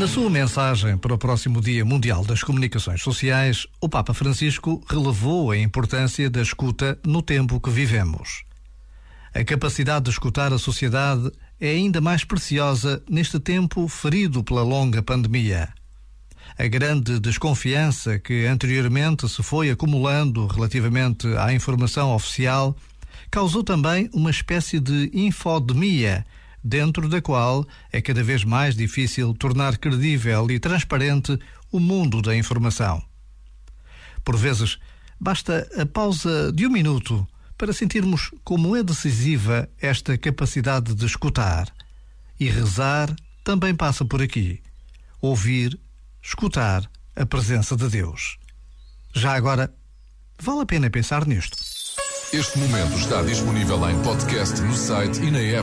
Na sua mensagem para o próximo Dia Mundial das Comunicações Sociais, o Papa Francisco relevou a importância da escuta no tempo que vivemos. A capacidade de escutar a sociedade é ainda mais preciosa neste tempo ferido pela longa pandemia. A grande desconfiança que anteriormente se foi acumulando relativamente à informação oficial causou também uma espécie de infodemia dentro da qual é cada vez mais difícil tornar credível e transparente o mundo da informação. Por vezes, basta a pausa de um minuto para sentirmos como é decisiva esta capacidade de escutar. E rezar também passa por aqui. Ouvir, escutar a presença de Deus. Já agora, vale a pena pensar nisto. Este momento está disponível em podcast no site e na app.